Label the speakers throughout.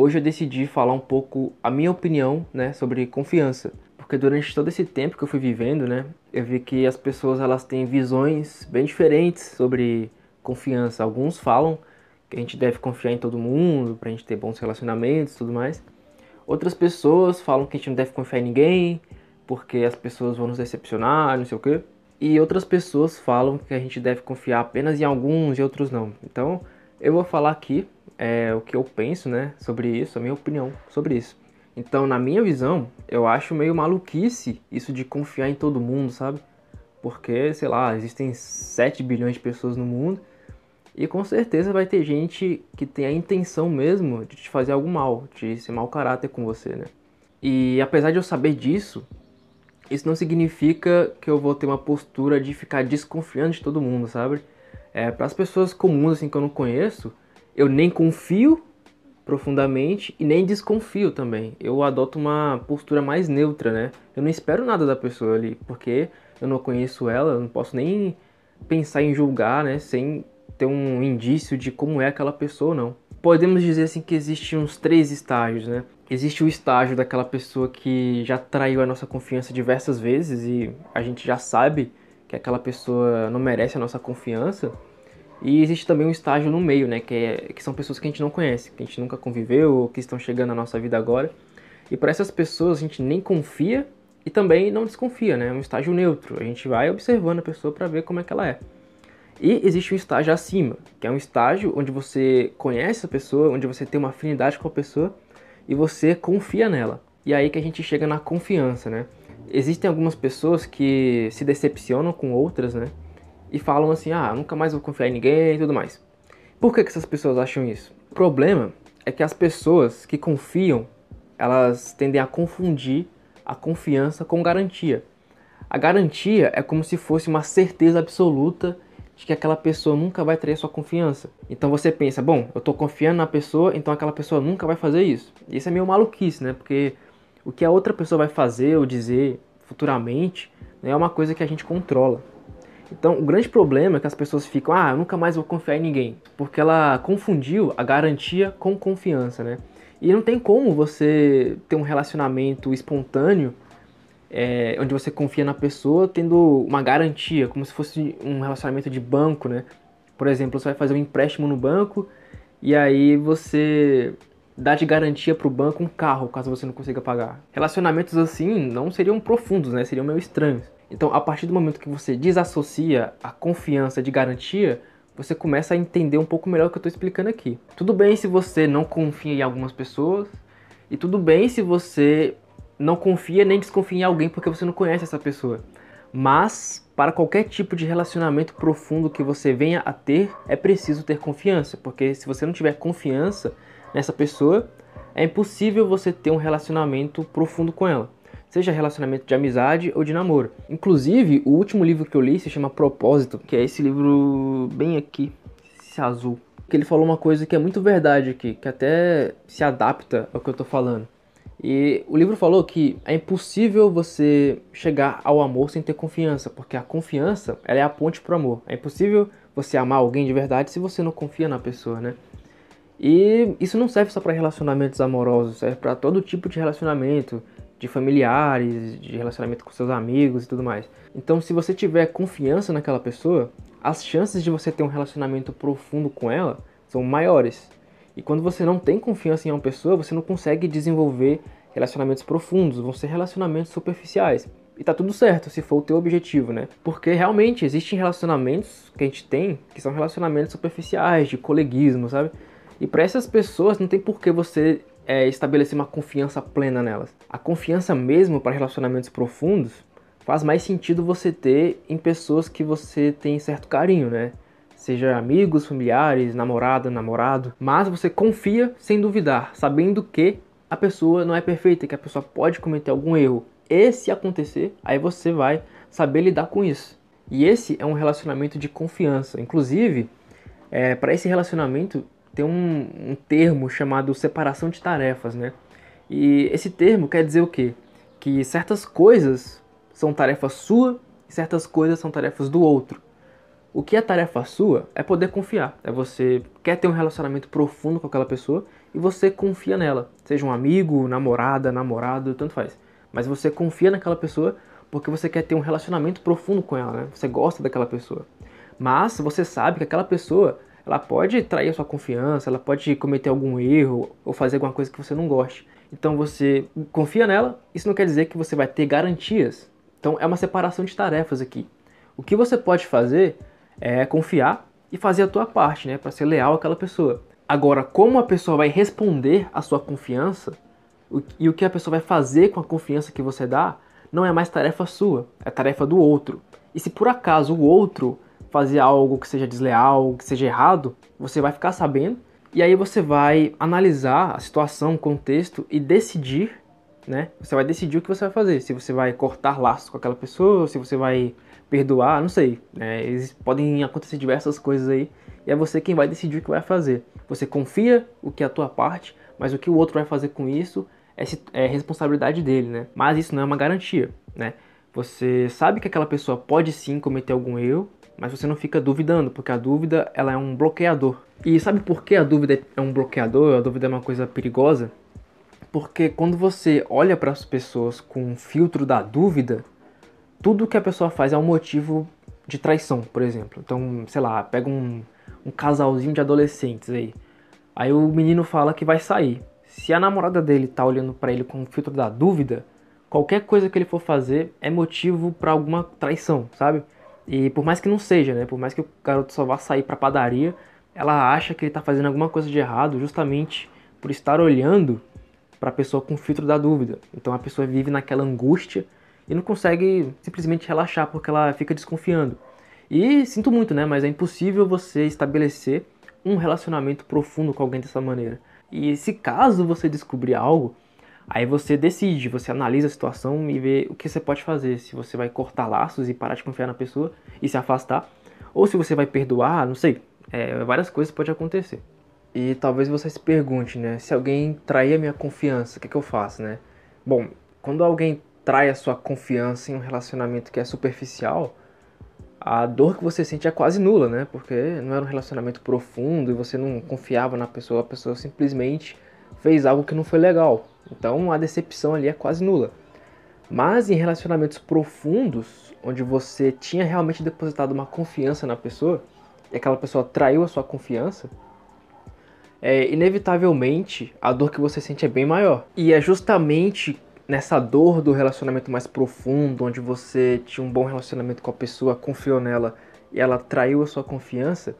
Speaker 1: Hoje eu decidi falar um pouco a minha opinião, né, sobre confiança, porque durante todo esse tempo que eu fui vivendo, né, eu vi que as pessoas elas têm visões bem diferentes sobre confiança. Alguns falam que a gente deve confiar em todo mundo para a gente ter bons relacionamentos, tudo mais. Outras pessoas falam que a gente não deve confiar em ninguém, porque as pessoas vão nos decepcionar, não sei o quê. E outras pessoas falam que a gente deve confiar apenas em alguns e outros não. Então, eu vou falar aqui é, o que eu penso, né, sobre isso, a minha opinião sobre isso. Então, na minha visão, eu acho meio maluquice isso de confiar em todo mundo, sabe? Porque, sei lá, existem 7 bilhões de pessoas no mundo e com certeza vai ter gente que tem a intenção mesmo de te fazer algo mal, de ser mau caráter com você, né? E apesar de eu saber disso, isso não significa que eu vou ter uma postura de ficar desconfiando de todo mundo, sabe? É, para as pessoas comuns assim que eu não conheço, eu nem confio profundamente e nem desconfio também. Eu adoto uma postura mais neutra, né? Eu não espero nada da pessoa ali, porque eu não conheço ela, eu não posso nem pensar em julgar, né, sem ter um indício de como é aquela pessoa, não. Podemos dizer assim que existem uns três estágios, né? Existe o estágio daquela pessoa que já traiu a nossa confiança diversas vezes e a gente já sabe que aquela pessoa não merece a nossa confiança. E existe também um estágio no meio, né? Que, é, que são pessoas que a gente não conhece, que a gente nunca conviveu ou que estão chegando na nossa vida agora. E para essas pessoas a gente nem confia e também não desconfia, né? É um estágio neutro. A gente vai observando a pessoa para ver como é que ela é. E existe um estágio acima, que é um estágio onde você conhece a pessoa, onde você tem uma afinidade com a pessoa e você confia nela. E aí que a gente chega na confiança, né? Existem algumas pessoas que se decepcionam com outras, né? e falam assim: ah, nunca mais vou confiar em ninguém e tudo mais. Por que, que essas pessoas acham isso? O problema é que as pessoas que confiam, elas tendem a confundir a confiança com garantia. A garantia é como se fosse uma certeza absoluta de que aquela pessoa nunca vai trair sua confiança. Então você pensa, bom, eu estou confiando na pessoa, então aquela pessoa nunca vai fazer isso. Isso é meio maluquice, né? Porque o que a outra pessoa vai fazer ou dizer futuramente né, é uma coisa que a gente controla. Então, o grande problema é que as pessoas ficam, ah, eu nunca mais vou confiar em ninguém, porque ela confundiu a garantia com confiança, né? E não tem como você ter um relacionamento espontâneo, é, onde você confia na pessoa, tendo uma garantia, como se fosse um relacionamento de banco, né? Por exemplo, você vai fazer um empréstimo no banco e aí você dá de garantia para o banco um carro, caso você não consiga pagar. Relacionamentos assim não seriam profundos, né? Seriam meio estranhos. Então, a partir do momento que você desassocia a confiança de garantia, você começa a entender um pouco melhor o que eu estou explicando aqui. Tudo bem se você não confia em algumas pessoas, e tudo bem se você não confia nem desconfia em alguém porque você não conhece essa pessoa. Mas, para qualquer tipo de relacionamento profundo que você venha a ter, é preciso ter confiança, porque se você não tiver confiança nessa pessoa, é impossível você ter um relacionamento profundo com ela seja relacionamento de amizade ou de namoro. Inclusive, o último livro que eu li se chama Propósito, que é esse livro bem aqui, esse azul. Que ele falou uma coisa que é muito verdade aqui, que até se adapta ao que eu tô falando. E o livro falou que é impossível você chegar ao amor sem ter confiança, porque a confiança ela é a ponte pro amor. É impossível você amar alguém de verdade se você não confia na pessoa, né? E isso não serve só para relacionamentos amorosos, serve para todo tipo de relacionamento, de familiares, de relacionamento com seus amigos e tudo mais. Então, se você tiver confiança naquela pessoa, as chances de você ter um relacionamento profundo com ela são maiores. E quando você não tem confiança em uma pessoa, você não consegue desenvolver relacionamentos profundos, vão ser relacionamentos superficiais. E tá tudo certo se for o teu objetivo, né? Porque realmente existem relacionamentos que a gente tem que são relacionamentos superficiais, de coleguismo, sabe? E para essas pessoas não tem por que você é, estabelecer uma confiança plena nelas. A confiança mesmo para relacionamentos profundos faz mais sentido você ter em pessoas que você tem certo carinho, né? Seja amigos, familiares, namorada, namorado, mas você confia sem duvidar, sabendo que a pessoa não é perfeita, que a pessoa pode cometer algum erro. E se acontecer, aí você vai saber lidar com isso. E esse é um relacionamento de confiança. Inclusive, é, para esse relacionamento tem um, um termo chamado separação de tarefas, né? E esse termo quer dizer o quê? Que certas coisas são tarefa sua e certas coisas são tarefas do outro. O que é tarefa sua é poder confiar. É você quer ter um relacionamento profundo com aquela pessoa e você confia nela. Seja um amigo, namorada, namorado, tanto faz. Mas você confia naquela pessoa porque você quer ter um relacionamento profundo com ela, né? Você gosta daquela pessoa. Mas você sabe que aquela pessoa, ela pode trair a sua confiança, ela pode cometer algum erro ou fazer alguma coisa que você não goste. Então você confia nela, isso não quer dizer que você vai ter garantias. Então é uma separação de tarefas aqui. O que você pode fazer é confiar e fazer a tua parte, né, para ser leal àquela pessoa. Agora, como a pessoa vai responder à sua confiança e o que a pessoa vai fazer com a confiança que você dá, não é mais tarefa sua, é tarefa do outro. E se por acaso o outro fazer algo que seja desleal, que seja errado, você vai ficar sabendo e aí você vai analisar a situação, o contexto e decidir, né? Você vai decidir o que você vai fazer, se você vai cortar laços com aquela pessoa, se você vai perdoar, não sei. Né? Podem acontecer diversas coisas aí e é você quem vai decidir o que vai fazer. Você confia o que é a tua parte, mas o que o outro vai fazer com isso é, é responsabilidade dele, né? Mas isso não é uma garantia, né? Você sabe que aquela pessoa pode sim cometer algum erro, mas você não fica duvidando, porque a dúvida ela é um bloqueador. E sabe por que a dúvida é um bloqueador? A dúvida é uma coisa perigosa? Porque quando você olha para as pessoas com um filtro da dúvida, tudo que a pessoa faz é um motivo de traição, por exemplo. Então, sei lá, pega um, um casalzinho de adolescentes aí. Aí o menino fala que vai sair. Se a namorada dele tá olhando para ele com o filtro da dúvida, qualquer coisa que ele for fazer é motivo para alguma traição, sabe? E por mais que não seja, né? Por mais que o garoto só vá sair pra padaria, ela acha que ele tá fazendo alguma coisa de errado justamente por estar olhando para a pessoa com o filtro da dúvida. Então a pessoa vive naquela angústia e não consegue simplesmente relaxar porque ela fica desconfiando. E sinto muito, né? Mas é impossível você estabelecer um relacionamento profundo com alguém dessa maneira. E se caso você descobrir algo, aí você decide, você analisa a situação e vê o que você pode fazer. Se você vai cortar laços e parar de confiar na pessoa e se afastar, ou se você vai perdoar, não sei. É, várias coisas podem acontecer. E talvez você se pergunte, né? Se alguém trair a minha confiança, o que, que eu faço, né? Bom, quando alguém trai a sua confiança em um relacionamento que é superficial, a dor que você sente é quase nula, né? Porque não era um relacionamento profundo e você não confiava na pessoa, a pessoa simplesmente fez algo que não foi legal. Então a decepção ali é quase nula. Mas em relacionamentos profundos, onde você tinha realmente depositado uma confiança na pessoa, e aquela pessoa traiu a sua confiança, é, inevitavelmente a dor que você sente é bem maior. E é justamente nessa dor do relacionamento mais profundo, onde você tinha um bom relacionamento com a pessoa, confiou nela e ela traiu a sua confiança,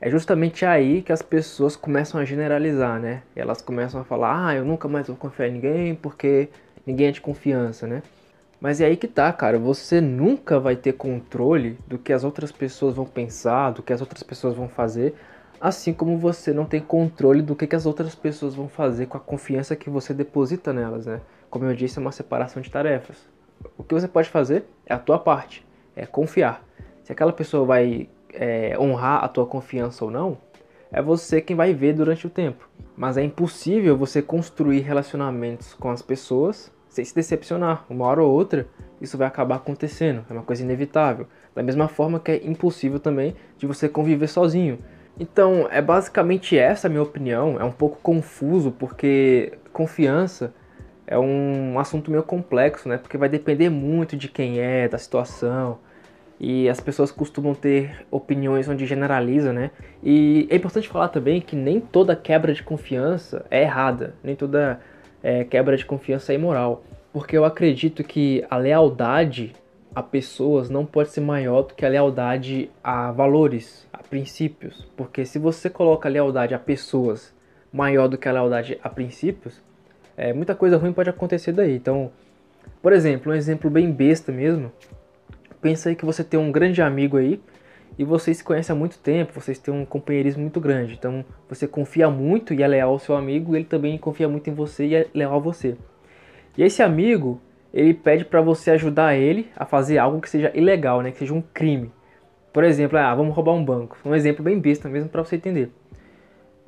Speaker 1: é justamente aí que as pessoas começam a generalizar, né? Elas começam a falar: "Ah, eu nunca mais vou confiar em ninguém porque ninguém é de confiança", né? Mas é aí que tá, cara, você nunca vai ter controle do que as outras pessoas vão pensar, do que as outras pessoas vão fazer, assim como você não tem controle do que, que as outras pessoas vão fazer com a confiança que você deposita nelas, né? Como eu disse, é uma separação de tarefas. O que você pode fazer é a tua parte, é confiar. Se aquela pessoa vai é, honrar a tua confiança ou não, é você quem vai ver durante o tempo. Mas é impossível você construir relacionamentos com as pessoas sem se decepcionar. Uma hora ou outra, isso vai acabar acontecendo. É uma coisa inevitável. Da mesma forma que é impossível também de você conviver sozinho. Então, é basicamente essa a minha opinião. É um pouco confuso porque confiança é um assunto meio complexo, né? Porque vai depender muito de quem é, da situação. E as pessoas costumam ter opiniões onde generaliza, né? E é importante falar também que nem toda quebra de confiança é errada, nem toda é, quebra de confiança é imoral. Porque eu acredito que a lealdade a pessoas não pode ser maior do que a lealdade a valores, a princípios. Porque se você coloca a lealdade a pessoas maior do que a lealdade a princípios, é, muita coisa ruim pode acontecer daí. Então, por exemplo, um exemplo bem besta mesmo. Pensa aí que você tem um grande amigo aí e vocês se conhecem há muito tempo, vocês têm um companheirismo muito grande. Então, você confia muito e é leal ao seu amigo, ele também confia muito em você e é leal a você. E esse amigo, ele pede para você ajudar ele a fazer algo que seja ilegal, né, que seja um crime. Por exemplo, ah, vamos roubar um banco. Um exemplo bem besta mesmo para você entender.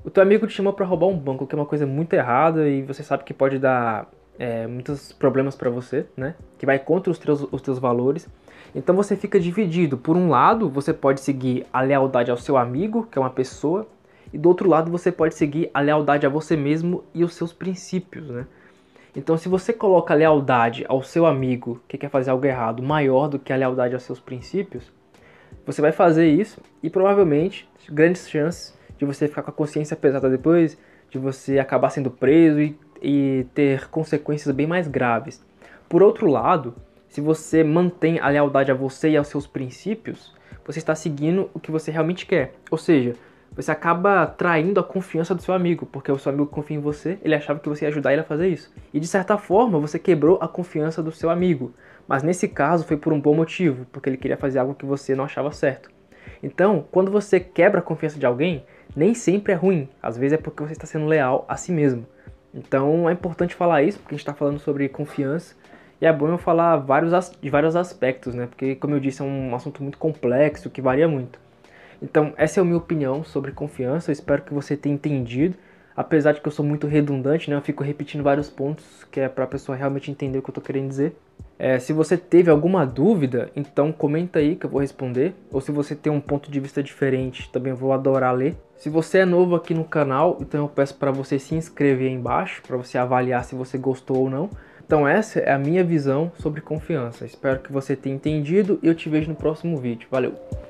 Speaker 1: O teu amigo te chamou para roubar um banco, que é uma coisa muito errada e você sabe que pode dar é, muitos problemas para você, né? Que vai contra os teus, os teus valores. Então você fica dividido. Por um lado, você pode seguir a lealdade ao seu amigo, que é uma pessoa, e do outro lado você pode seguir a lealdade a você mesmo e os seus princípios, né? Então, se você coloca a lealdade ao seu amigo que quer fazer algo errado maior do que a lealdade aos seus princípios, você vai fazer isso e provavelmente grandes chances de você ficar com a consciência pesada depois, de você acabar sendo preso e, e ter consequências bem mais graves. Por outro lado, se você mantém a lealdade a você e aos seus princípios, você está seguindo o que você realmente quer. Ou seja, você acaba traindo a confiança do seu amigo, porque o seu amigo confia em você, ele achava que você ia ajudar ele a fazer isso. E de certa forma, você quebrou a confiança do seu amigo. Mas nesse caso foi por um bom motivo, porque ele queria fazer algo que você não achava certo. Então, quando você quebra a confiança de alguém, nem sempre é ruim. Às vezes é porque você está sendo leal a si mesmo. Então é importante falar isso, porque a gente está falando sobre confiança. E é bom eu falar vários, de vários aspectos, né? Porque, como eu disse, é um assunto muito complexo, que varia muito. Então, essa é a minha opinião sobre confiança. Eu espero que você tenha entendido. Apesar de que eu sou muito redundante, né? Eu fico repetindo vários pontos que é para a pessoa realmente entender o que eu estou querendo dizer. É, se você teve alguma dúvida, então comenta aí que eu vou responder. Ou se você tem um ponto de vista diferente, também vou adorar ler. Se você é novo aqui no canal, então eu peço para você se inscrever aí embaixo, para você avaliar se você gostou ou não. Então essa é a minha visão sobre confiança. Espero que você tenha entendido e eu te vejo no próximo vídeo. Valeu!